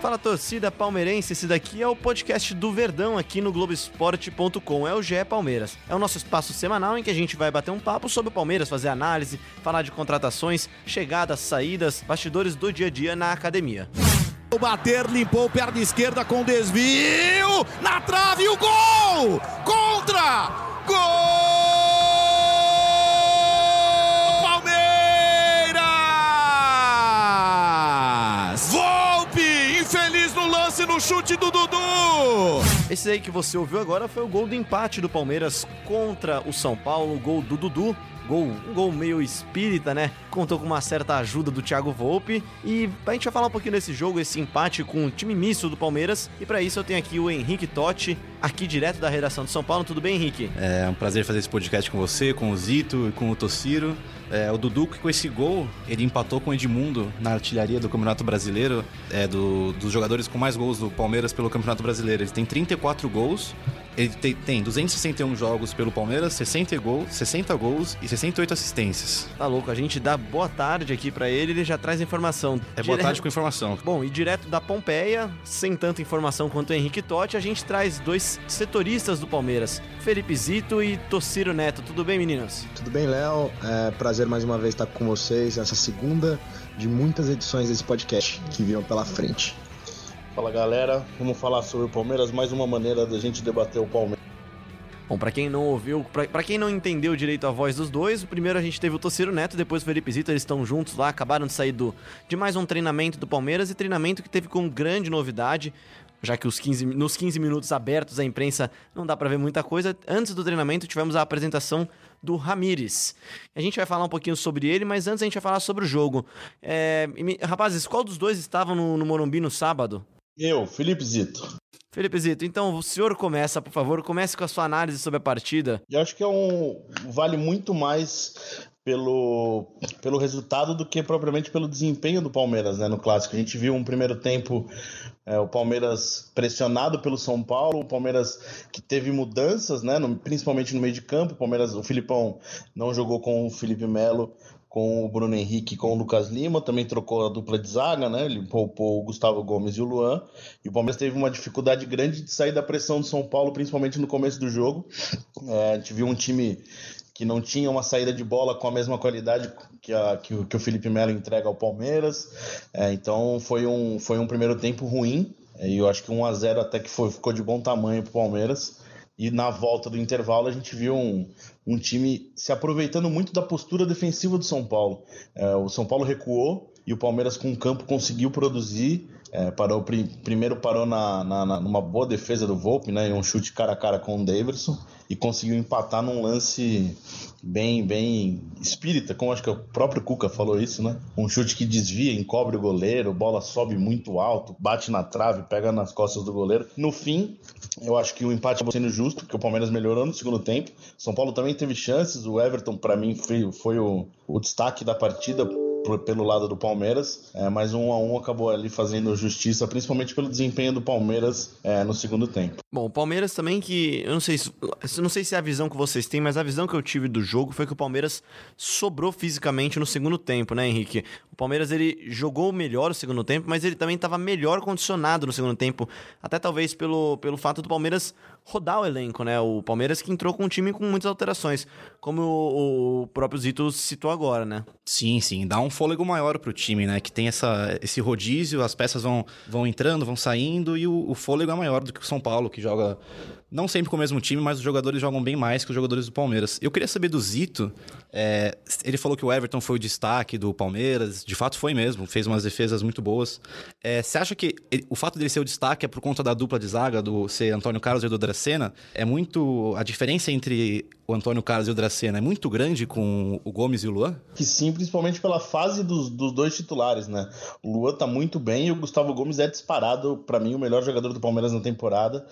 Fala torcida palmeirense, esse daqui é o podcast do Verdão aqui no Globoesporte.com. É o GE Palmeiras. É o nosso espaço semanal em que a gente vai bater um papo sobre o Palmeiras, fazer análise, falar de contratações, chegadas, saídas, bastidores do dia a dia na academia. O bater limpou perna esquerda com desvio na trave o gol! Contra! Gol! no chute do Dudu. Esse aí que você ouviu agora foi o gol do empate do Palmeiras contra o São Paulo, o gol do Dudu. Gol, um gol meio espírita, né? Contou com uma certa ajuda do Thiago Volpe. E a gente vai falar um pouquinho desse jogo, esse empate com o time misto do Palmeiras. E para isso eu tenho aqui o Henrique Totti, aqui direto da redação de São Paulo. Tudo bem, Henrique? É um prazer fazer esse podcast com você, com o Zito e com o Tossiro. É, o Dudu, com esse gol, ele empatou com o Edmundo na artilharia do Campeonato Brasileiro, é, do, dos jogadores com mais gols do Palmeiras pelo Campeonato Brasileiro. Ele tem 34 gols, ele tem, tem 261 jogos pelo Palmeiras, 60 gols, 60 gols e 68 assistências. Tá louco, a gente dá boa tarde aqui para ele, ele já traz informação. É boa tarde com informação. Bom, e direto da Pompeia, sem tanta informação quanto o Henrique Totti, a gente traz dois setoristas do Palmeiras, Felipe Zito e Tociro Neto. Tudo bem, meninos? Tudo bem, Léo. É prazer mais uma vez estar com vocês nessa segunda de muitas edições desse podcast que viram pela frente. Fala galera, vamos falar sobre o Palmeiras, mais uma maneira da gente debater o Palmeiras. Bom, para quem não ouviu, para quem não entendeu direito a voz dos dois, primeiro a gente teve o Tociro Neto, depois o Felipe Zito, eles estão juntos lá, acabaram de sair do, de mais um treinamento do Palmeiras e treinamento que teve como grande novidade já que os 15, nos 15 minutos abertos à imprensa não dá para ver muita coisa. Antes do treinamento tivemos a apresentação do Ramires. A gente vai falar um pouquinho sobre ele, mas antes a gente vai falar sobre o jogo. É, rapazes, qual dos dois estavam no, no Morumbi no sábado? Eu, Felipe Zito. Felipe Zito, então o senhor começa, por favor, comece com a sua análise sobre a partida. Eu acho que é um vale muito mais pelo, pelo resultado do que propriamente pelo desempenho do Palmeiras, né, no clássico. A gente viu um primeiro tempo é, o Palmeiras pressionado pelo São Paulo, o Palmeiras que teve mudanças, né, no, principalmente no meio de campo. O Palmeiras, o Filipão não jogou com o Felipe Melo, com o Bruno Henrique, com o Lucas Lima, também trocou a dupla de zaga, né? Ele poupou o Gustavo Gomes e o Luan. E o Palmeiras teve uma dificuldade grande de sair da pressão do São Paulo, principalmente no começo do jogo. É, a gente viu um time que não tinha uma saída de bola com a mesma qualidade que, a, que, o, que o Felipe Melo entrega ao Palmeiras. É, então foi um, foi um primeiro tempo ruim. É, e eu acho que 1 a 0 até que foi, ficou de bom tamanho para o Palmeiras. E na volta do intervalo a gente viu um, um time se aproveitando muito da postura defensiva do São Paulo. É, o São Paulo recuou e o Palmeiras com o campo conseguiu produzir. É, parou, primeiro parou na, na, numa boa defesa do Volpe, né, um chute cara a cara com o Davidson e conseguiu empatar num lance bem, bem espírita, como acho que o próprio Cuca falou isso, né? Um chute que desvia, encobre o goleiro, bola sobe muito alto, bate na trave, pega nas costas do goleiro. No fim, eu acho que o empate acabou sendo justo, porque o Palmeiras melhorou no segundo tempo. São Paulo também teve chances, o Everton, para mim, foi, foi o, o destaque da partida pelo lado do Palmeiras, é, mas um a um acabou ali fazendo justiça, principalmente pelo desempenho do Palmeiras é, no segundo tempo. Bom, o Palmeiras também que eu não sei se não sei se é a visão que vocês têm, mas a visão que eu tive do jogo foi que o Palmeiras sobrou fisicamente no segundo tempo, né, Henrique? O Palmeiras ele jogou melhor o segundo tempo, mas ele também estava melhor condicionado no segundo tempo, até talvez pelo, pelo fato do Palmeiras rodar o elenco, né? O Palmeiras que entrou com um time com muitas alterações, como o, o próprio Zito citou agora, né? Sim, sim, dá um fôlego maior pro time, né? Que tem essa, esse rodízio, as peças vão, vão entrando, vão saindo e o, o fôlego é maior do que o São Paulo, que joga não sempre com o mesmo time, mas os jogadores jogam bem mais que os jogadores do Palmeiras. Eu queria saber do Zito. É, ele falou que o Everton foi o destaque do Palmeiras. De fato, foi mesmo. Fez umas defesas muito boas. É, você acha que ele, o fato dele ser o destaque é por conta da dupla de zaga, do ser Antônio Carlos e o Dracena? É muito. A diferença entre o Antônio Carlos e o Dracena é muito grande com o Gomes e o Luan? Que sim, principalmente pela fase dos, dos dois titulares, né? O Luan tá muito bem e o Gustavo Gomes é disparado, para mim, o melhor jogador do Palmeiras na temporada.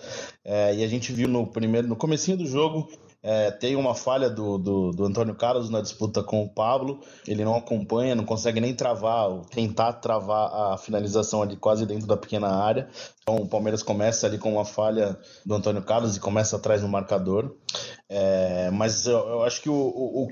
É, e a gente viu no primeiro, no comecinho do jogo, É, tem uma falha do, do, do, Antônio Carlos na disputa com o Pablo. Ele não acompanha, não consegue nem travar, tentar travar a finalização ali quase dentro da pequena área. Então o Palmeiras começa ali com uma falha do Antônio Carlos e começa atrás no marcador. É, mas eu, eu, acho que o, o,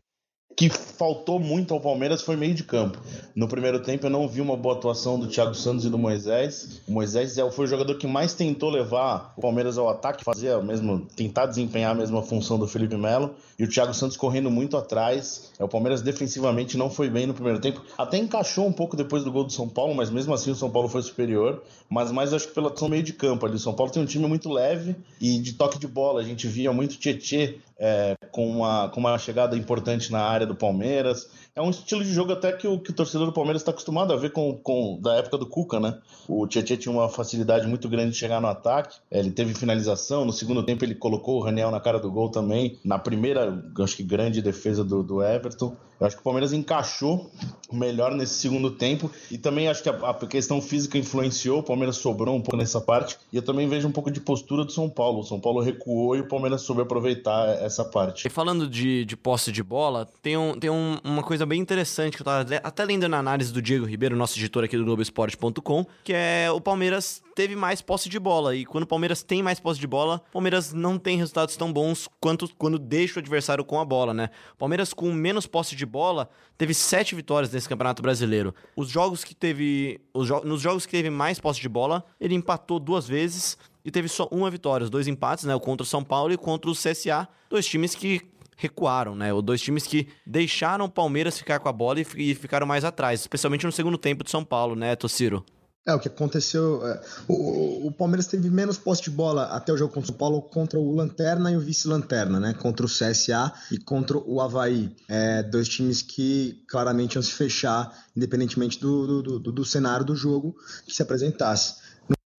que faltou muito ao Palmeiras foi meio de campo. No primeiro tempo eu não vi uma boa atuação do Thiago Santos e do Moisés. O Moisés é foi o jogador que mais tentou levar o Palmeiras ao ataque, fazer mesmo, tentar desempenhar a mesma função do Felipe Melo. E o Thiago Santos correndo muito atrás. É, o Palmeiras defensivamente não foi bem no primeiro tempo. Até encaixou um pouco depois do gol do São Paulo, mas mesmo assim o São Paulo foi superior. Mas mais acho que pela ação meio de campo ali. O São Paulo tem um time muito leve e de toque de bola. A gente via muito Tietê é, com, uma, com uma chegada importante na área do Palmeiras. É um estilo de jogo até que o, que o torcedor do Palmeiras está acostumado a ver com, com da época do Cuca, né? O Tietchan tinha uma facilidade muito grande de chegar no ataque. É, ele teve finalização. No segundo tempo ele colocou o Raniel na cara do gol também. Na primeira, acho que grande defesa do, do Everton. Eu acho que o Palmeiras encaixou melhor nesse segundo tempo e também acho que a, a, questão física influenciou. O Palmeiras sobrou um pouco nessa parte e eu também vejo um pouco de postura do São Paulo. O São Paulo recuou e o Palmeiras soube aproveitar essa parte. E falando de, de posse de bola, tem, um, tem um, uma coisa bem interessante que eu tava até lendo na análise do Diego Ribeiro, nosso editor aqui do Globoesporte.com, que é o Palmeiras teve mais posse de bola e quando o Palmeiras tem mais posse de bola, o Palmeiras não tem resultados tão bons quanto quando deixa o adversário com a bola, né? O Palmeiras com menos posse de bola, teve sete vitórias nesse Campeonato Brasileiro. Os jogos que teve. Jo nos jogos que teve mais posse de bola, ele empatou duas vezes e teve só uma vitória. Os dois empates, né? O contra o São Paulo e contra o CSA. Dois times que recuaram, né? Os dois times que deixaram o Palmeiras ficar com a bola e, ficaram mais atrás, especialmente no segundo tempo de São Paulo, né, Tociro? É, o que aconteceu. É, o, o, Palmeiras teve menos posse de bola até o jogo contra o São Paulo contra o Lanterna e o Vice-Lanterna, né? Contra o CSA e contra o Havaí. É, dois times que claramente iam se fechar, independentemente do, do, do, do cenário do jogo que se apresentasse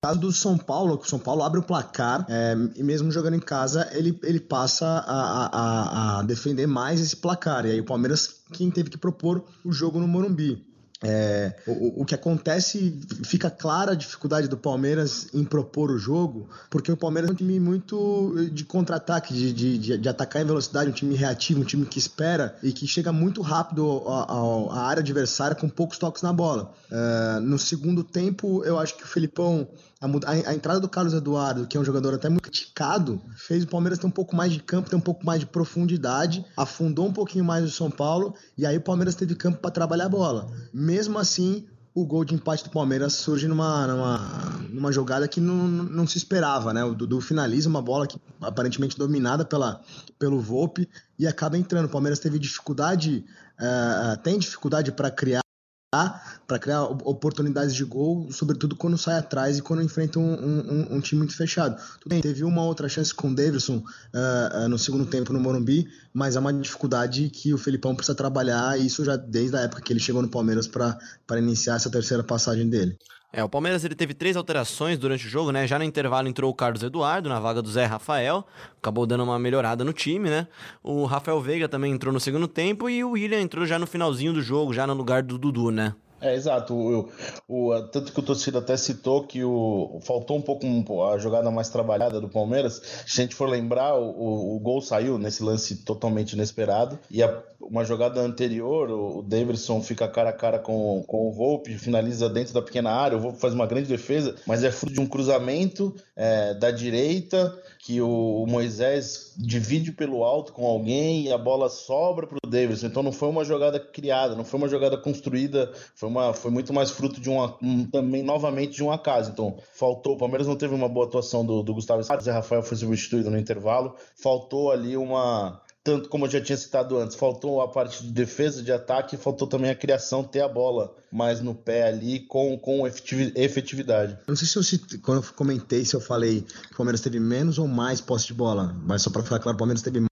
caso do São Paulo, que o São Paulo abre o placar é, e mesmo jogando em casa, ele, ele passa a, a, a, defender mais esse placar. E aí o Palmeiras quem teve que propor o jogo no Morumbi. É, o, o, que acontece, fica clara a dificuldade do Palmeiras em propor o jogo, porque o Palmeiras é um time muito de contra-ataque, de, de, de, atacar em velocidade, um time reativo, um time que espera e que chega muito rápido à área adversária com poucos toques na bola. É, no segundo tempo, eu acho que o Felipão a, a, a, entrada do Carlos Eduardo, que é um jogador até muito criticado, fez o Palmeiras ter um pouco mais de campo, ter um pouco mais de profundidade, afundou um pouquinho mais o São Paulo, e aí o Palmeiras teve campo para trabalhar a bola. Mesmo assim, o gol de empate do Palmeiras surge numa, numa, numa jogada que não, não se esperava, né? O Dudu finaliza uma bola que aparentemente dominada pela, pelo Volpe e acaba entrando. O Palmeiras teve dificuldade, uh, tem dificuldade para criar para criar oportunidades de gol, sobretudo quando sai atrás e quando enfrenta um, um, um time muito fechado. Tudo bem, teve uma outra chance com o Davidson uh, uh, no segundo tempo no Morumbi, mas é uma dificuldade que o Felipão precisa trabalhar, e isso já desde a época que ele chegou no Palmeiras para iniciar essa terceira passagem dele. É, o Palmeiras ele teve três alterações durante o jogo, né? Já no intervalo entrou o Carlos Eduardo na vaga do Zé Rafael, acabou dando uma melhorada no time, né? O Rafael Veiga também entrou no segundo tempo e o William entrou já no finalzinho do jogo, já no lugar do Dudu, né? É, exato. O, o, tanto que o torcedor até citou que o, faltou um pouco a jogada mais trabalhada do Palmeiras. Se a gente for lembrar, o, o gol saiu nesse lance totalmente inesperado. E a, uma jogada anterior, o, o Davidson fica cara a cara com, com o Volpe, finaliza dentro da pequena área. O Volpe faz uma grande defesa, mas é fruto de um cruzamento é, da direita que o, Moisés divide pelo alto com alguém e a bola sobra para o Davidson. Então não foi uma jogada criada, não foi uma jogada construída, foi, uma, foi muito mais fruto de uma, um, também novamente de um acaso. Então faltou, o Palmeiras não teve uma boa atuação do, do Gustavo Zé Rafael foi substituído no intervalo, faltou ali uma tanto como eu já tinha citado antes, faltou a parte de defesa, de ataque, faltou também a criação, ter a bola mais no pé ali com, com efetividade. Não sei se eu citei, quando eu comentei se eu falei que o Palmeiras teve menos ou mais posse de bola, mas só para ficar claro, o Palmeiras teve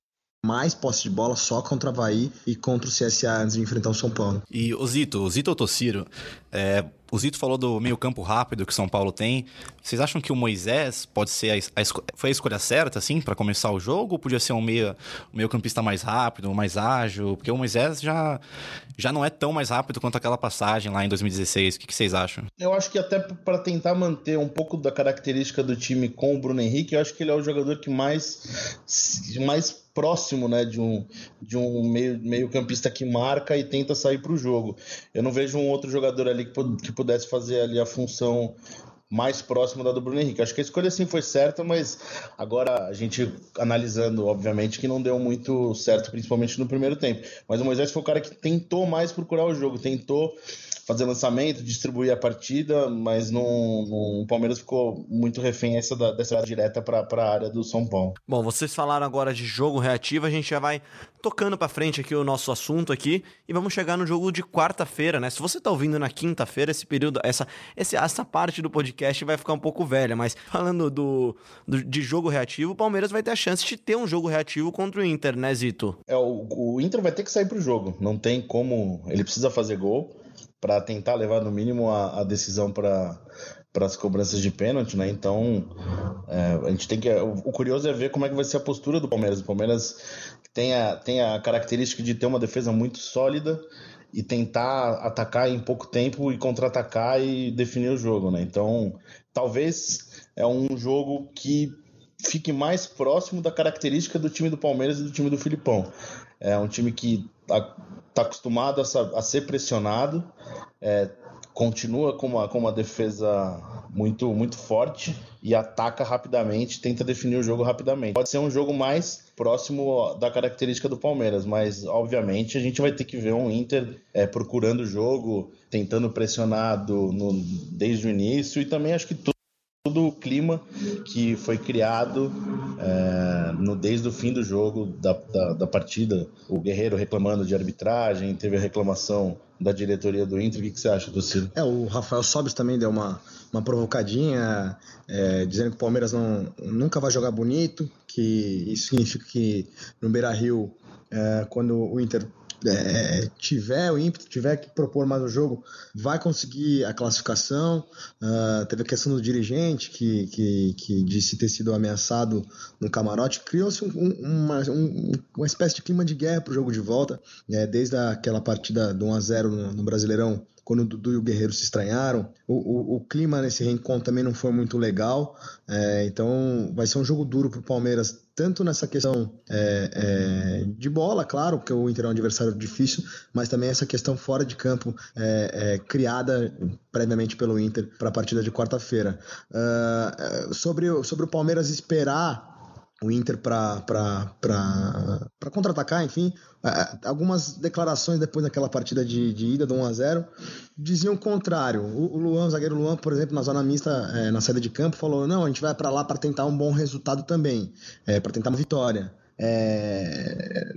mais posse de bola só contra o Havaí e contra o CSA antes de enfrentar o São Paulo. E o Zito, o Zito Otossiro, é, O Zito falou do meio campo rápido que São Paulo tem. Vocês acham que o Moisés pode ser a, a foi a escolha certa, assim, para começar o jogo? Ou podia ser um meio, um meio campista mais rápido, mais ágil? Porque o Moisés já, já não é tão mais rápido quanto aquela passagem lá em 2016. O que, que vocês acham? Eu acho que até para tentar manter um pouco da característica do time com o Bruno Henrique, eu acho que ele é o jogador que mais, mais próximo né, de um, de um meio, meio campista que marca e tenta sair para o jogo. Eu não vejo um outro jogador ali que, que pudesse fazer ali a função mais próxima da do Bruno Henrique. Acho que a escolha sim foi certa, mas agora a gente analisando, obviamente, que não deu muito certo, principalmente no primeiro tempo. Mas o Moisés foi o cara que tentou mais procurar o jogo, tentou fazer lançamento, distribuir a partida, mas não, não o Palmeiras ficou muito refém essa da, dessa direta para a área do São Paulo. Bom, vocês falaram agora de jogo reativo, a gente já vai tocando para frente aqui o nosso assunto aqui e vamos chegar no jogo de quarta-feira, né? Se você tá ouvindo na quinta-feira, esse período, essa, essa parte do podcast vai ficar um pouco velha, mas falando do, do, de jogo reativo, o Palmeiras vai ter a chance de ter um jogo reativo contra o Inter, né, Zito? É, o, o Inter vai ter que sair pro jogo, não tem como, ele precisa fazer gol para tentar levar no mínimo a, a decisão para para as cobranças de pênalti, né? Então, é, a gente tem que. O curioso é ver como é que vai ser a postura do Palmeiras. O Palmeiras tem a, tem a característica de ter uma defesa muito sólida e tentar atacar em pouco tempo e contra-atacar e definir o jogo, né? Então, talvez é um jogo que fique mais próximo da característica do time do Palmeiras e do time do Filipão. É um time que está acostumado a, a, ser pressionado, é, continua com uma, com uma defesa muito, muito forte e ataca rapidamente, tenta definir o jogo rapidamente. Pode ser um jogo mais próximo da característica do Palmeiras, mas obviamente a gente vai ter que ver um Inter é, procurando o jogo, tentando pressionar do, no, desde o início e também acho que tudo todo o clima que foi criado é, no, desde o fim do jogo, da, da, da, partida. O Guerreiro reclamando de arbitragem, teve a reclamação da diretoria do Inter. O que, que você acha, Ciro? É, o Rafael Sobis também deu uma, uma provocadinha, é, dizendo que o Palmeiras não, nunca vai jogar bonito, que isso significa que no Beira-Rio, é, quando o Inter é, tiver o ímpeto, tiver que propor mais o jogo, vai conseguir a classificação. Uh, teve a questão do dirigente que, que, que disse ter sido ameaçado no camarote. Criou-se um, uma, um, uma espécie de clima de guerra para o jogo de volta, né, desde aquela partida do 1 a 0 no, no Brasileirão quando o Dudu e o Guerreiro se estranharam. O, o, o clima nesse reencontro também não foi muito legal. É, então vai ser um jogo duro para o Palmeiras, tanto nessa questão é, é, de bola, claro, porque o Inter é um adversário difícil, mas também essa questão fora de campo é, é, criada previamente pelo Inter para a partida de quarta-feira. Uh, sobre, sobre o Palmeiras esperar o Inter para contra-atacar, enfim. Algumas declarações depois daquela partida de, de ida do 1 a 0 diziam o contrário. O, o Luan, o zagueiro Luan, por exemplo, na zona mista, é, na saída de campo, falou: não, a gente vai para lá para tentar um bom resultado também, é, para tentar uma vitória. É,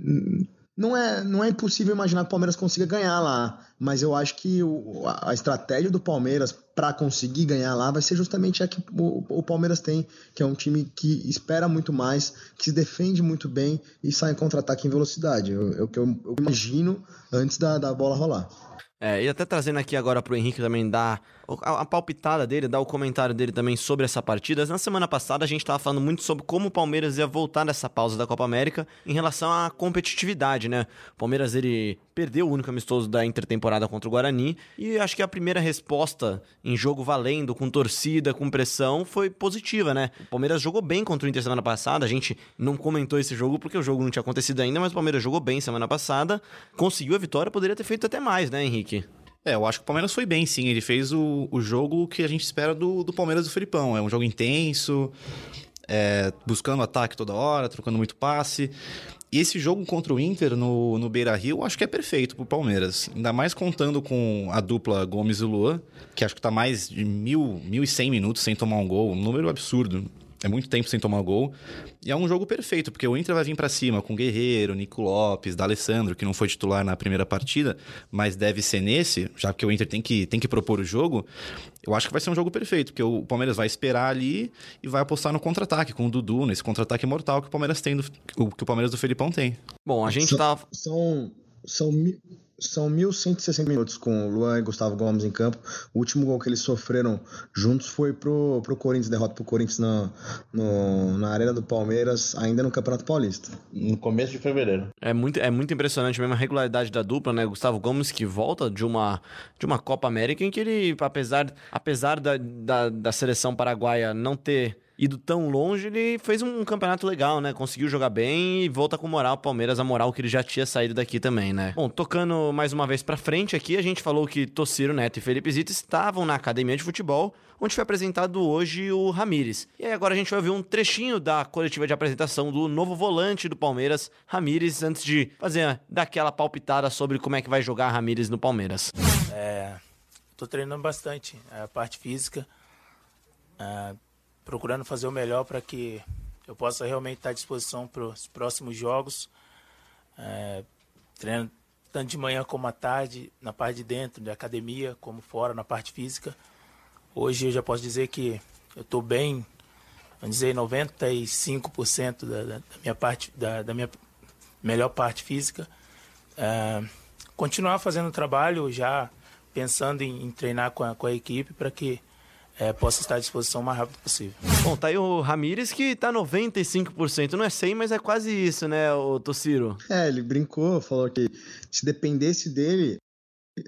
não é, não é impossível imaginar que o Palmeiras consiga ganhar lá, mas eu acho que o, a estratégia do Palmeiras para conseguir ganhar lá vai ser justamente a que o, o, Palmeiras tem, que é um time que espera muito mais, que se defende muito bem e sai em contra-ataque em velocidade. É o que eu, imagino antes da, da bola rolar. É, e até trazendo aqui agora pro Henrique também dar a, a, palpitada dele, dar o comentário dele também sobre essa partida. Na semana passada a gente estava falando muito sobre como o Palmeiras ia voltar nessa pausa da Copa América em relação à competitividade, né? O Palmeiras ele perdeu o único amistoso da intertemporada contra o Guarani e acho que a primeira resposta em jogo valendo, com torcida, com pressão, foi positiva, né? O Palmeiras jogou bem contra o Inter semana passada. A gente não comentou esse jogo porque o jogo não tinha acontecido ainda, mas o Palmeiras jogou bem semana passada, conseguiu a vitória, poderia ter feito até mais, né, Henrique? É, eu acho que o Palmeiras foi bem, sim. Ele fez o, o jogo que a gente espera do, do Palmeiras do Felipão. É um jogo intenso, é, buscando ataque toda hora, trocando muito passe. E esse jogo contra o Inter no, no Beira Rio, acho que é perfeito pro Palmeiras. Ainda mais contando com a dupla Gomes e Luan, que acho que tá mais de mil, mil e cem minutos sem tomar um gol. Um número absurdo. É muito tempo sem tomar gol. E é um jogo perfeito, porque o Inter vai vir para cima com Guerreiro, Nico Lopes, D'Alessandro, que não foi titular na primeira partida, mas deve ser nesse, já que o Inter tem que, tem que propor o jogo. Eu acho que vai ser um jogo perfeito, porque o Palmeiras vai esperar ali e vai apostar no contra-ataque, com o Dudu, nesse contra-ataque mortal que o Palmeiras tem, do, que o Palmeiras do Felipão tem. Bom, a gente são, tá. São, são São 1.160 minutos com Luan e Gustavo Gomes em campo. O último gol que eles sofreram juntos foi pro, pro Corinthians, derrota pro Corinthians na, no, na Arena do Palmeiras, ainda no Campeonato Paulista. No começo de fevereiro. É muito, é muito impressionante mesmo a regularidade da dupla, né? Gustavo Gomes que volta de uma, de uma Copa América em que ele, apesar, apesar da, da, da seleção paraguaia não ter ido tão longe, ele fez um campeonato legal, né? Conseguiu jogar bem e volta com moral o Palmeiras, a moral que ele já tinha saído daqui também, né? Bom, tocando mais uma vez pra frente aqui, a gente falou que Tociro Neto e Felipe Zito estavam na academia de futebol, onde foi apresentado hoje o Ramires. E aí agora a gente vai ouvir um trechinho da coletiva de apresentação do novo volante do Palmeiras, Ramires, antes de fazer daquela palpitada sobre como é que vai jogar Ramires no Palmeiras. É, tô treinando bastante a parte física. É, procurando fazer o melhor para que eu possa realmente estar à disposição para os próximos jogos. É, treinando tanto de manhã como à tarde, na parte de dentro, da academia, como fora, na parte física. Hoje eu já posso dizer que eu estou bem, vamos dizer, 95% da, da, da, minha parte, da, da, minha melhor parte física. É, continuar fazendo o trabalho, já pensando em, em treinar com a, com a equipe para que é, possa estar à disposição o mais rápido possível. Bom, tá aí o Ramires que tá 95%, não é 100, mas é quase isso, né, o Tociro? É, ele brincou, falou que se dependesse dele,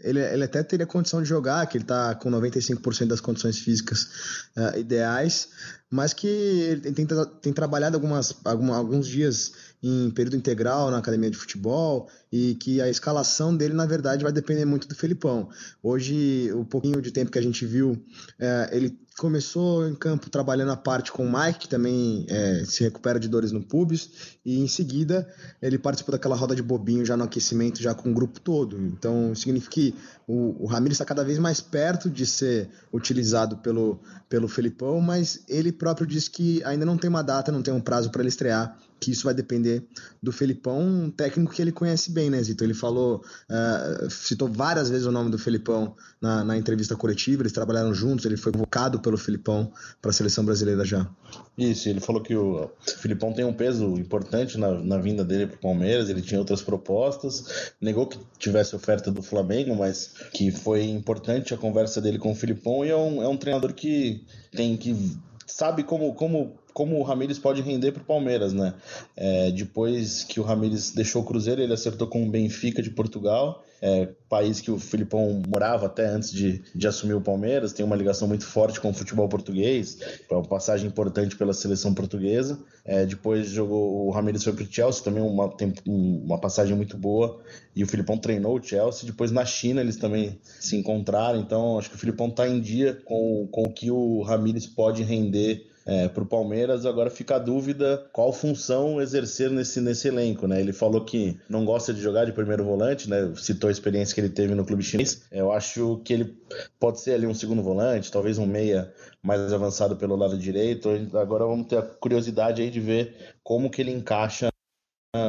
ele, ele até teria condição de jogar, que ele tá com 95% das condições físicas uh, ideais, mas que ele tem, tem trabalhado algumas, algum, alguns dias em período integral na academia de futebol e que a escalação dele, na verdade, vai depender muito do Felipão. Hoje, o pouquinho de tempo que a gente viu, é, ele começou em campo trabalhando a parte com o Mike, que também é, se recupera de dores no pubis, e em seguida ele participou daquela roda de bobinho já no aquecimento, já com o grupo todo. Então, significa que o, o Ramiro está cada vez mais perto de ser utilizado pelo, pelo Felipão, mas ele próprio disse que ainda não tem uma data, não tem um prazo para ele estrear que isso vai depender do Felipão, um técnico que ele conhece bem, né, Zito? Ele falou, uh, citou várias vezes o nome do Felipão na, na, entrevista coletiva, eles trabalharam juntos, ele foi convocado pelo Felipão para a seleção brasileira já. Isso, ele falou que o Felipão tem um peso importante na, na vinda dele para o Palmeiras, ele tinha outras propostas, negou que tivesse oferta do Flamengo, mas que foi importante a conversa dele com o Felipão e é um, é um treinador que tem que sabe como, como como o Ramires pode render para o Palmeiras, né? É, depois que o Ramires deixou o Cruzeiro, ele acertou com o Benfica de Portugal, é, país que o Filipão morava até antes de, de assumir o Palmeiras, tem uma ligação muito forte com o futebol português, é uma passagem importante pela seleção portuguesa. É, depois jogou o Ramires foi para o Chelsea, também uma, uma passagem muito boa, e o Filipão treinou o Chelsea. Depois na China eles também se encontraram, então acho que o Filipão está em dia com, com o que o Ramires pode render é, para o Palmeiras. Agora fica a dúvida qual função exercer nesse, nesse elenco, né? Ele falou que não gosta de jogar de primeiro volante, né? Citou a experiência que ele teve no clube chinês. Eu acho que ele pode ser ali um segundo volante, talvez um meia mais avançado pelo lado direito. Agora vamos ter a curiosidade aí de ver como que ele encaixa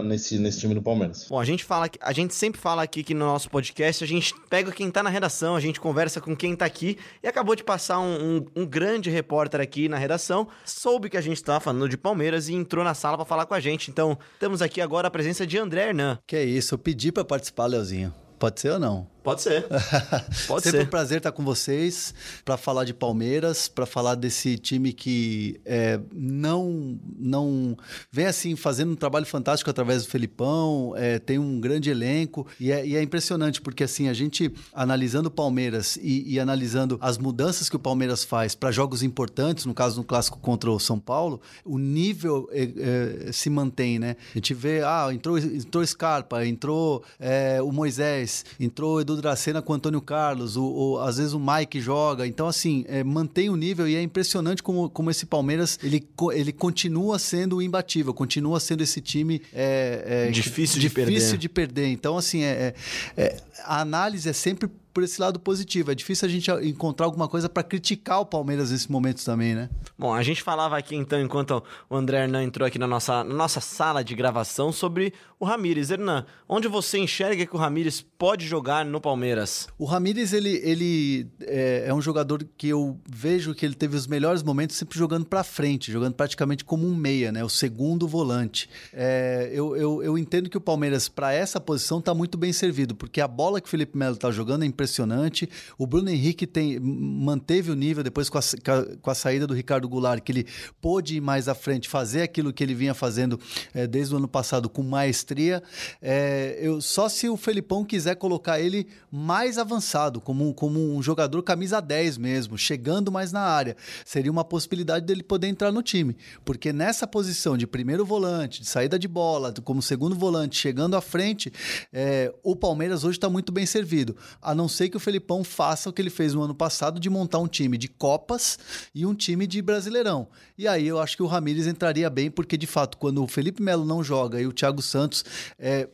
nesse, nesse time do Palmeiras. Bom, a gente fala, a gente sempre fala aqui que no nosso podcast, a gente pega quem tá na redação, a gente conversa com quem tá aqui e acabou de passar um, um, um grande repórter aqui na redação, soube que a gente tava falando de Palmeiras e entrou na sala para falar com a gente. Então, temos aqui agora a presença de André Hernan. Que é isso, eu pedi para participar, Leozinho. Pode ser ou não? Pode ser. Pode Sempre ser. um prazer estar com vocês para falar de Palmeiras, para falar desse time que é, não não vem assim fazendo um trabalho fantástico através do Felipão, é, tem um grande elenco e é, e é, impressionante porque assim a gente analisando o Palmeiras e, e analisando as mudanças que o Palmeiras faz para jogos importantes, no caso no clássico contra o São Paulo, o nível é, é, se mantém, né? A gente vê, ah, entrou entrou Scarpa, entrou é, o Moisés, entrou o Edu Dracena com o Antônio Carlos, o, o, às vezes o Mike joga. Então, assim, é, mantém o nível e é impressionante como, como esse Palmeiras ele, ele continua sendo imbatível, continua sendo esse time é, é, difícil, de, difícil perder. de perder. Então, assim, é, é, é, a análise é sempre por esse lado positivo. É difícil a gente encontrar alguma coisa para criticar o Palmeiras nesse momento também, né? Bom, a gente falava aqui então, enquanto o André Hernan entrou aqui na nossa, na nossa sala de gravação, sobre o Ramires. Hernan, onde você enxerga que o Ramires pode jogar no Palmeiras? O Ramires, ele, ele é, é um jogador que eu vejo que ele teve os melhores momentos sempre jogando para frente, jogando praticamente como um meia, né? O segundo volante. É, eu, eu, eu entendo que o Palmeiras, para essa posição, está muito bem servido, porque a bola que o Felipe Melo está jogando é impressionante. O Bruno Henrique tem, manteve o nível depois com a, com a saída do Ricardo Goulart, que ele pôde ir mais à frente, fazer aquilo que ele vinha fazendo é, desde o ano passado com maestria. É, eu, só se o Felipão quiser colocar ele mais avançado, como, como um jogador camisa 10 mesmo, chegando mais na área, seria uma possibilidade dele poder entrar no time. Porque nessa posição de primeiro volante, de saída de bola, como segundo volante, chegando à frente, é, o Palmeiras hoje está muito bem servido. A não ser que o Felipão faça o que ele fez no ano passado de montar um time de Copas e um time de Brasileirão. E aí eu acho que o Ramires entraria bem, porque de fato, quando o Felipe Melo não joga e o Thiago Santos é,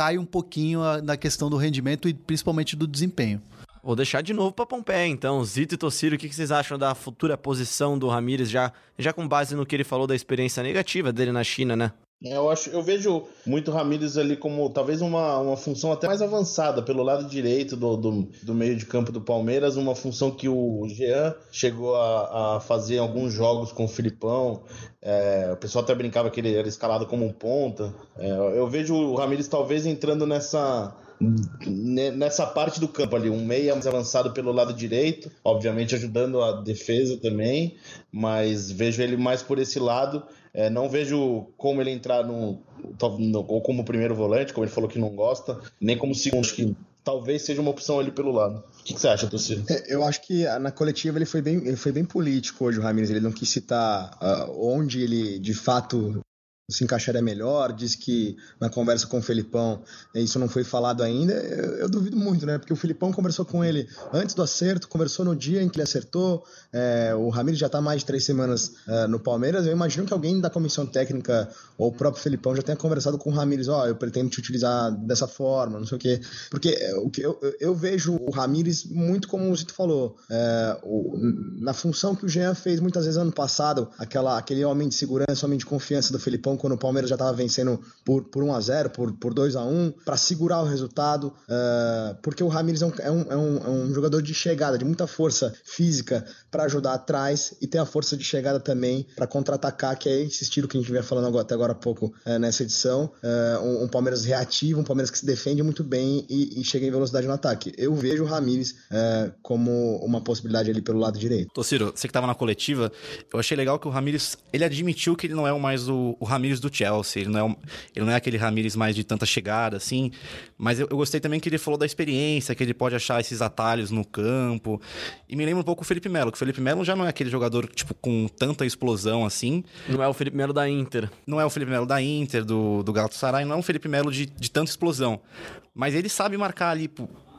cai um pouquinho na questão do rendimento e principalmente do desempenho. Vou deixar de novo para Pompeia, então. Zito e Tociro, o que vocês acham da futura posição do Ramires, já, já com base no que ele falou da experiência negativa dele na China, né? É, eu acho, eu vejo muito Ramires ali como talvez uma, uma função até mais avançada pelo lado direito do, do, do meio de campo do Palmeiras, uma função que o Jean chegou a, a fazer em alguns jogos com o Filipão. É, o pessoal até brincava que ele era escalado como um ponta. É, eu vejo o Ramires talvez entrando nessa nessa parte do campo ali, um meia mais avançado pelo lado direito, obviamente ajudando a defesa também, mas vejo ele mais por esse lado. É, não vejo como ele entrar no, no, ou como primeiro volante, como ele falou que não gosta, nem como segundo, que talvez seja uma opção ali pelo lado. O que, que você acha, torcida? É, eu acho que na coletiva ele foi bem, ele foi bem político hoje, o Ramires. Ele não quis citar uh, onde ele de fato se encaixaria melhor, disse que na conversa com o Felipão isso não foi falado ainda, eu, eu, duvido muito, né? Porque o Felipão conversou com ele antes do acerto, conversou no dia em que ele acertou, é, o Ramiro já está mais de três semanas é, no Palmeiras, eu imagino que alguém da comissão técnica ou o próprio Felipão já tenha conversado com o Ramires, ó, oh, eu pretendo te utilizar dessa forma, não sei o quê, porque o que eu, eu vejo o Ramires muito como o Zito falou, é, o, na função que o Jean fez muitas vezes ano passado, aquela, aquele homem de segurança, homem de confiança do Felipão quando o Palmeiras já estava vencendo por, por 1 a 0 por, por 2 a 1 para segurar o resultado, uh, porque o Ramires é um, é, um, é, um, é um, jogador de chegada, de muita força física para ajudar atrás e tem a força de chegada também para contra-atacar, que é esse estilo que a gente vinha falando agora, até agora há pouco uh, nessa edição. Uh, um, um, Palmeiras reativo, um Palmeiras que se defende muito bem e, e chega em velocidade no ataque. Eu vejo o Ramires como uma possibilidade ali pelo lado direito. Tociro, você que estava na coletiva, eu achei legal que o Ramires ele admitiu que ele não é mais o, o Ramires do Chelsea. Ele não é, um, ele não é aquele Ramires mais de tanta chegada, assim. Mas eu, eu, gostei também que ele falou da experiência, que ele pode achar esses atalhos no campo. E me lembra um pouco o Felipe Melo, que o Felipe Melo já não é aquele jogador, tipo, com tanta explosão assim. Não é o Felipe Melo da Inter. Não é o Felipe Melo da Inter, do, do Galatasaray, não é um Felipe Melo de, de tanta explosão. Mas ele sabe marcar ali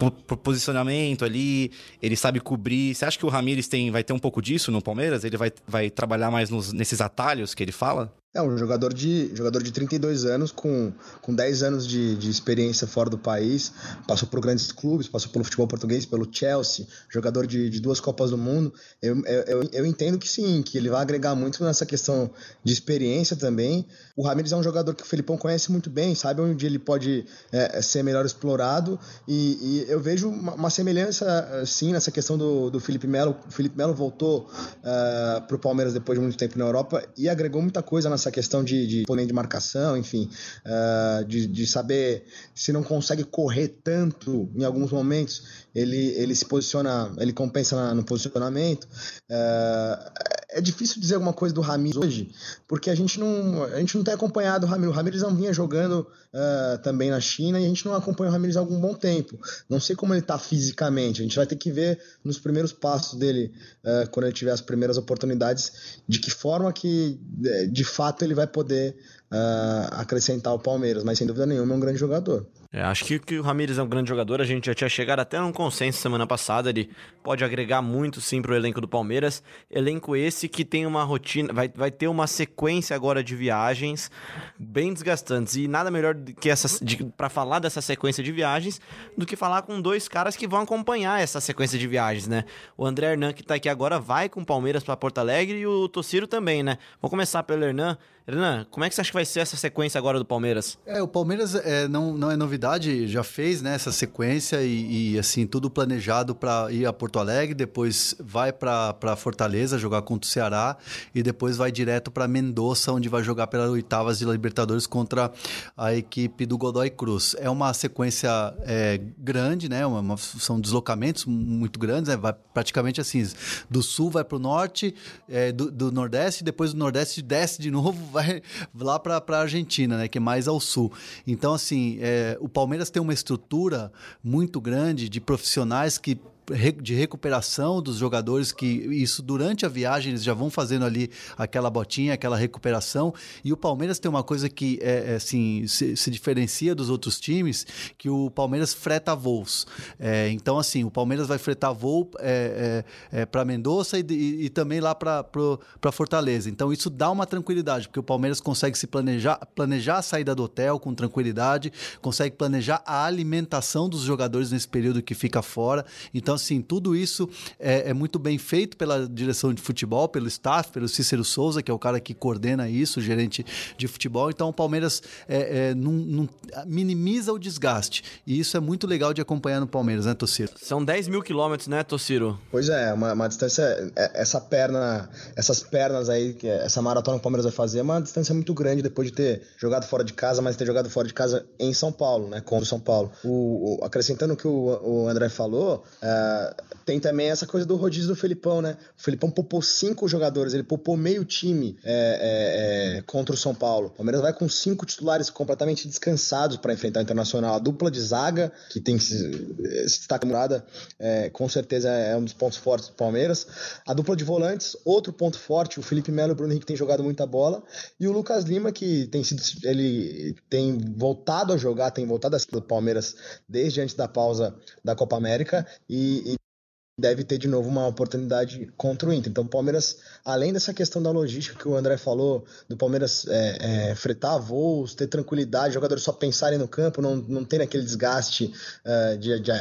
posicionamento ali, ele sabe cobrir. Você acha que o Ramires tem, vai ter um pouco disso no Palmeiras? Ele vai, vai trabalhar mais nos, nesses atalhos que ele fala? É um jogador de, jogador de 32 anos, com, com 10 anos de, de experiência fora do país, passou por grandes clubes, passou pelo futebol português, pelo Chelsea, jogador de, de duas Copas do Mundo. Eu, eu, eu entendo que sim, que ele vai agregar muito nessa questão de experiência também. O Ramires é um jogador que o Felipão conhece muito bem, sabe onde ele pode é, ser melhor explorado, e, e eu vejo uma, uma, semelhança, sim, nessa questão do, do Felipe Melo. O Felipe Melo voltou uh, é, para o Palmeiras depois de muito tempo na Europa e agregou muita coisa na essa questão de, de poder de marcação, enfim, uh, de, de saber se não consegue correr tanto em alguns momentos, ele, ele se posiciona, ele compensa no posicionamento. Uh, é difícil dizer alguma coisa do Ramires hoje, porque a gente não, a gente não tem acompanhado o Ramires. O Ramires não vinha jogando uh, também na China e a gente não acompanha o Ramires há algum bom tempo. Não sei como ele está fisicamente. A gente vai ter que ver nos primeiros passos dele, uh, quando ele tiver as primeiras oportunidades, de que forma que, de fato, ele vai poder uh, acrescentar o Palmeiras, mas sem dúvida nenhuma é um grande jogador. É, acho que, que o Ramires é um grande jogador, a gente já tinha chegado até num consenso semana passada, ele pode agregar muito sim para o elenco do Palmeiras. Elenco esse que tem uma rotina, vai, vai ter uma sequência agora de viagens bem desgastantes. E nada melhor que essa para falar dessa sequência de viagens do que falar com dois caras que vão acompanhar essa sequência de viagens, né? O André Hernan, que está aqui agora, vai com o Palmeiras para Porto Alegre e o Tociro também, né? Vou começar pelo Hernan. Renan, como é que você acha que vai ser essa sequência agora do Palmeiras? É, o Palmeiras é, não, não é novidade, já fez né, essa sequência e, e assim, tudo planejado para ir a Porto Alegre, depois vai para Fortaleza jogar contra o Ceará e depois vai direto para Mendoza, onde vai jogar pelas oitavas de Libertadores contra a equipe do Godoy Cruz. É uma sequência é, grande, né? Uma, uma, são deslocamentos muito grandes, né? vai praticamente assim, do sul vai para o norte, é, do, do nordeste, depois do nordeste desce de novo vai lá para a Argentina, né? Que é mais ao sul. Então, assim, é, o Palmeiras tem uma estrutura muito grande de profissionais que de recuperação dos jogadores que isso durante a viagem eles já vão fazendo ali aquela botinha, aquela recuperação. E o Palmeiras tem uma coisa que é, é assim se, se, diferencia dos outros times, que o Palmeiras freta voos. É, então assim, o Palmeiras vai fretar voo é, é, é para Mendoza e, e, e, também lá para Fortaleza. Então isso dá uma tranquilidade, porque o Palmeiras consegue se planejar, planejar a saída do hotel com tranquilidade, consegue planejar a alimentação dos jogadores nesse período que fica fora. Então assim, tudo isso é, é, muito bem feito pela direção de futebol, pelo staff, pelo Cícero Souza, que é o cara que coordena isso, o gerente de futebol. Então, o Palmeiras é, é, não, não, minimiza o desgaste. E isso é muito legal de acompanhar no Palmeiras, né, Tociro? São 10 mil quilômetros, né, Tociro? Pois é, uma, uma distância. É, essa perna, essas pernas aí, essa maratona que o Palmeiras vai fazer é uma distância muito grande depois de ter jogado fora de casa, mas ter jogado fora de casa em São Paulo, né? Contra o São Paulo. O, o acrescentando o que o, o André falou, é, tem também essa coisa do rodízio do Felipão, né? O Felipão poupou cinco jogadores, ele poupou meio time é, é, é, contra o São Paulo. O Palmeiras vai com cinco titulares completamente descansados para enfrentar o Internacional. A dupla de zaga, que tem se, se destaca murada, é, com certeza é um dos pontos fortes do Palmeiras. A dupla de volantes, outro ponto forte, o Felipe Melo e o Bruno Henrique têm jogado muita bola. E o Lucas Lima, que tem sido. Ele tem voltado a jogar, tem voltado a ser do Palmeiras desde antes da pausa da Copa América. E e, deve ter de novo uma oportunidade contra o Inter. Então, o Palmeiras, além dessa questão da logística que o André falou, do Palmeiras é, é, fretar voos, ter tranquilidade, jogadores só pensarem no campo, não, não ter aquele desgaste uh, de, de,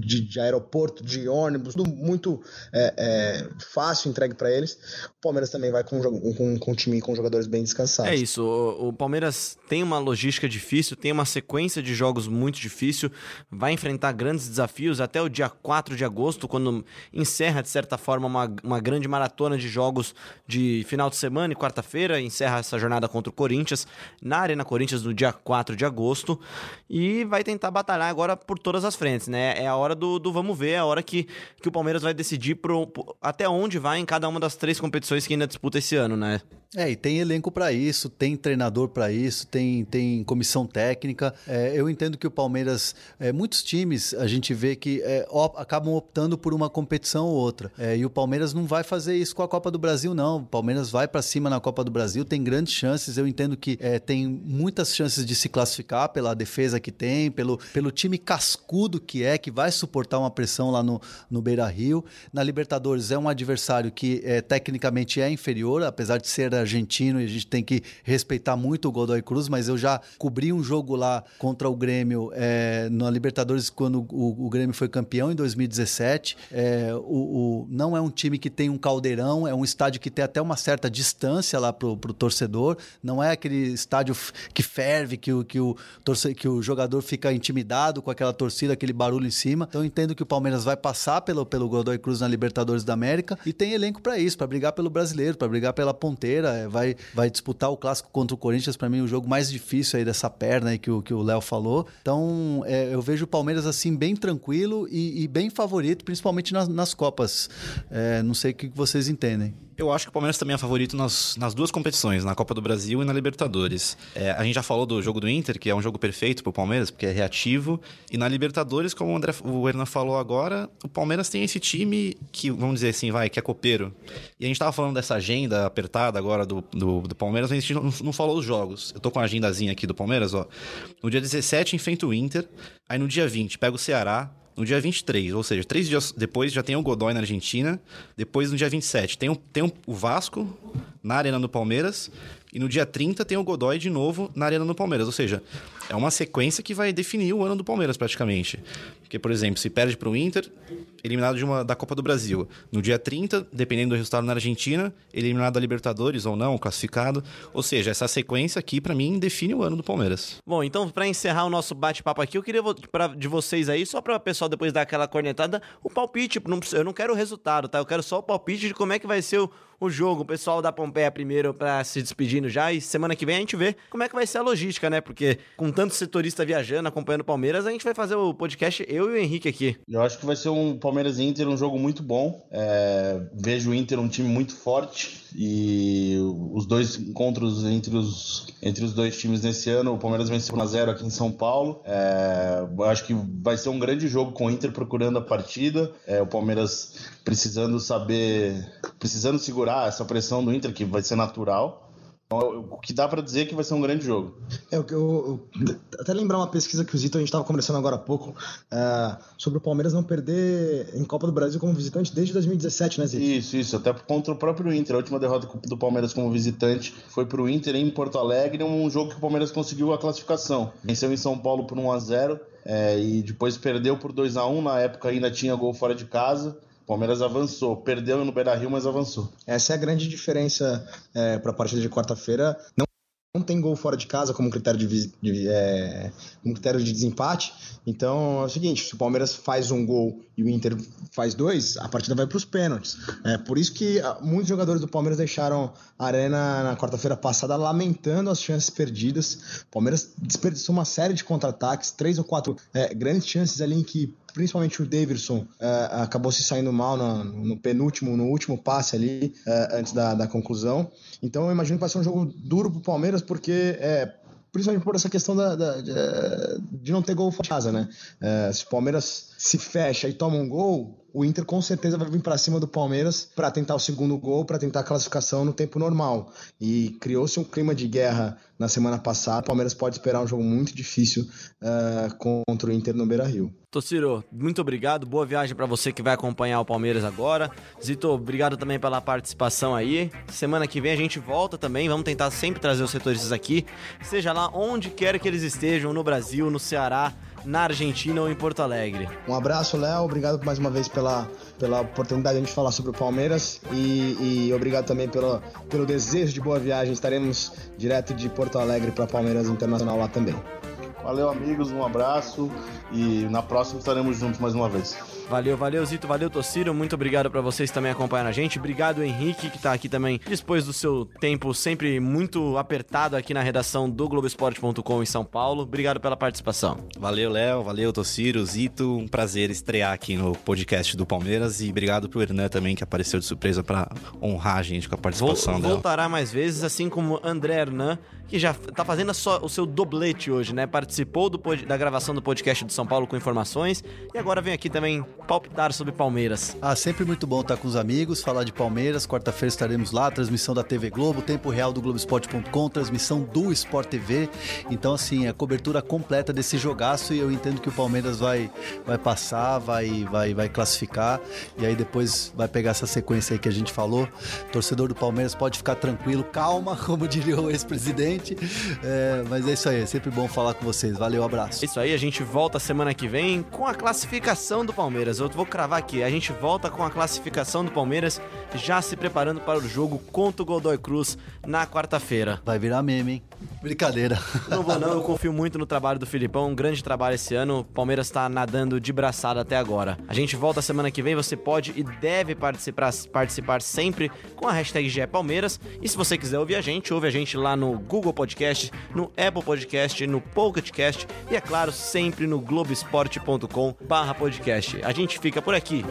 de, de, aeroporto, de ônibus, muito é, é fácil entregue para eles. O Palmeiras também vai com, com, com um time com jogadores bem descansados. É isso, o, o Palmeiras tem uma logística difícil, tem uma sequência de jogos muito difícil, vai enfrentar grandes desafios até o dia 4 de agosto agosto, quando encerra, de certa forma, uma, uma grande maratona de jogos de final de semana e quarta-feira, encerra essa jornada contra o Corinthians, na Arena Corinthians, no dia 4 de agosto, e vai tentar batalhar agora por todas as frentes, né? É a hora do, do vamos ver, é a hora que, que o Palmeiras vai decidir pro, até onde vai em cada uma das três competições que ainda disputa esse ano, né? É, e tem elenco para isso, tem treinador para isso, tem, tem comissão técnica. É, eu entendo que o Palmeiras, é, muitos times, a gente vê que é, op, acabam optando por uma competição ou outra. É, e o Palmeiras não vai fazer isso com a Copa do Brasil, não. O Palmeiras vai para cima na Copa do Brasil, tem grandes chances. Eu entendo que é, tem muitas chances de se classificar pela defesa que tem, pelo, pelo time cascudo que é, que vai suportar uma pressão lá no, no Beira Rio. Na Libertadores é um adversário que é, tecnicamente é inferior, apesar de ser argentino e a gente tem que respeitar muito o Godoy Cruz, mas eu já cobri um jogo lá contra o Grêmio é, na Libertadores quando o, o, Grêmio foi campeão em 2017. É, o, o, não é um time que tem um caldeirão, é um estádio que tem até uma certa distância lá pro, pro torcedor. Não é aquele estádio que ferve, que o, que o, torce, que o jogador fica intimidado com aquela torcida, aquele barulho em cima. Então entendo que o Palmeiras vai passar pelo, pelo Godoy Cruz na Libertadores da América e tem elenco para isso, para brigar pelo brasileiro, para brigar pela ponteira é, vai, vai disputar o clássico contra o Corinthians, para mim, o jogo mais difícil aí dessa perna aí que o que o Léo falou. Então, é, eu vejo o Palmeiras assim bem tranquilo e, e, bem favorito favorito, principalmente nas, nas Copas. É, não sei o que vocês entendem. Eu acho que o Palmeiras também é favorito nas, nas duas competições, na Copa do Brasil e na Libertadores. É, a gente já falou do jogo do Inter, que é um jogo perfeito para o Palmeiras, porque é reativo. E na Libertadores, como o, André, o Hernan falou agora, o Palmeiras tem esse time que, vamos dizer assim, vai, que é copeiro. E a gente estava falando dessa agenda apertada agora do, do, do Palmeiras, mas a gente não, não, falou os jogos. Eu tô com a agendazinha aqui do Palmeiras, ó. No dia 17 enfrenta o Inter, aí no dia 20 pega o Ceará, no dia 23, ou seja, três dias depois já tem o Godoy na Argentina. Depois, no dia 27, tem, o, tem o Vasco na Arena do Palmeiras. E no dia 30 tem o Godoy de novo na Arena do Palmeiras. Ou seja, é uma sequência que vai definir o ano do Palmeiras praticamente. Porque, por exemplo, se perde para o Inter, eliminado de uma, da Copa do Brasil. No dia 30, dependendo do resultado na Argentina, eliminado da Libertadores ou não, classificado. Ou seja, essa sequência aqui, para mim, define o ano do Palmeiras. Bom, então, para encerrar o nosso bate-papo aqui, eu queria pra, de vocês aí, só para o pessoal depois dar aquela cornetada, o palpite. eu não quero o resultado, tá? Eu quero só o palpite de como é que vai ser o o jogo. O pessoal da Pompeia primeiro para se despedindo já. E semana que vem a gente vê como é que vai ser a logística, né? Porque com tanto setorista viajando, acompanhando o Palmeiras, a gente vai fazer o podcast eu e o Henrique aqui. Eu acho que vai ser um Palmeiras Inter, um jogo muito bom. É, vejo o Inter um time muito forte e os dois encontros entre os, entre os dois times nesse ano, o Palmeiras venceu 1x0 aqui em São Paulo. É, acho que vai ser um grande jogo com o Inter procurando a partida. É, o Palmeiras precisando saber, precisando segurar essa pressão do Inter, que vai ser natural. Então, o que dá para dizer é que vai ser um grande jogo. É, eu, eu, eu, até lembrar uma pesquisa que o Zito, a gente estava conversando agora há pouco, uh, sobre o Palmeiras não perder em Copa do Brasil como visitante desde 2017, né, Zito? Isso, isso, até contra o próprio Inter. A última derrota do Palmeiras como visitante foi para o Inter em Porto Alegre, um jogo que o Palmeiras conseguiu a classificação. Venceu em São Paulo por 1 a 0 é, e depois perdeu por 2 a 1 Na época ainda tinha gol fora de casa. Palmeiras avançou, perdeu no Beira Rio, mas avançou. Essa é a grande diferença é, para a partida de quarta-feira. Não não tem gol fora de casa como critério de, de é, como critério de desempate. Então é o seguinte: se o Palmeiras faz um gol e o Inter faz dois, a partida vai para os pênaltis. É por isso que ah, muitos jogadores do Palmeiras deixaram a arena na quarta-feira passada lamentando as chances perdidas. O Palmeiras desperdiçou uma série de contra-ataques, três ou quatro é, grandes chances ali em que principalmente o Davidson é, acabou se saindo mal no, no, penúltimo, no último passe ali, é, antes da, da conclusão. Então eu imagino que vai ser um jogo duro pro Palmeiras, porque é, principalmente por essa questão da, da, de, de, não ter gol fora de casa, né? É, se o Palmeiras se fecha e toma um gol, o Inter com certeza vai vir para cima do Palmeiras para tentar o segundo gol, para tentar a classificação no tempo normal. E criou-se um clima de guerra na semana passada. O Palmeiras pode esperar um jogo muito difícil uh, contra o Inter no Beira-Rio. Tociro, muito obrigado. Boa viagem para você que vai acompanhar o Palmeiras agora. Zito, obrigado também pela participação aí. Semana que vem a gente volta também. Vamos tentar sempre trazer os setoristas aqui, seja lá onde quer que eles estejam, no Brasil, no Ceará na Argentina ou em Porto Alegre. Um abraço, Léo. Obrigado mais uma vez pela, pela oportunidade de a gente falar sobre o Palmeiras e, e obrigado também pelo, pelo desejo de boa viagem. Estaremos direto de Porto Alegre para Palmeiras Internacional lá também. Valeu, amigos. Um abraço e na próxima estaremos juntos mais uma vez. Valeu, valeu, Zito, valeu, Tociro. Muito obrigado para vocês também acompanhando a gente. Obrigado, Henrique, que tá aqui também, depois do seu tempo sempre muito apertado aqui na redação do Globoesporte.com em São Paulo. Obrigado pela participação. Valeu, Léo, valeu, Tociro, Zito. Um prazer estrear aqui no podcast do Palmeiras e obrigado pro Hernan também, que apareceu de surpresa para honrar a gente com a participação dela. Voltará mais vezes, assim como André Hernan, que já tá fazendo só o seu doblete hoje, né? Participou do, da gravação do podcast do São Paulo com informações e agora vem aqui também palpitar sobre Palmeiras. Ah, sempre muito bom estar com os amigos, falar de Palmeiras. Quarta-feira estaremos lá, transmissão da TV Globo, tempo real do Globoesporte.com, transmissão do Sport TV. Então, assim, a cobertura completa desse jogaço e eu entendo que o Palmeiras vai, vai passar, vai, vai, vai classificar e aí depois vai pegar essa sequência aí que a gente falou. Torcedor do Palmeiras pode ficar tranquilo, calma, como diria o ex-presidente. É, mas é isso aí, é sempre bom falar com vocês. Valeu, abraço. É isso aí, a gente volta semana que vem com a classificação do Palmeiras. Palmeiras. Eu vou cravar aqui. A gente volta com a classificação do Palmeiras, já se preparando para o jogo contra o Godoy Cruz na quarta-feira. Vai virar meme, hein? Brincadeira. Não vou não, eu confio muito no trabalho do Filipão, um grande trabalho esse ano. O Palmeiras tá nadando de braçada até agora. A gente volta semana que vem, você pode e deve participar, participar sempre com a hashtag GE Palmeiras. E se você quiser ouvir a gente, ouve a gente lá no Google Podcast, no Apple Podcast, no Pocket Cast e, é claro, sempre no globesport.com barra podcast gente fica por aqui.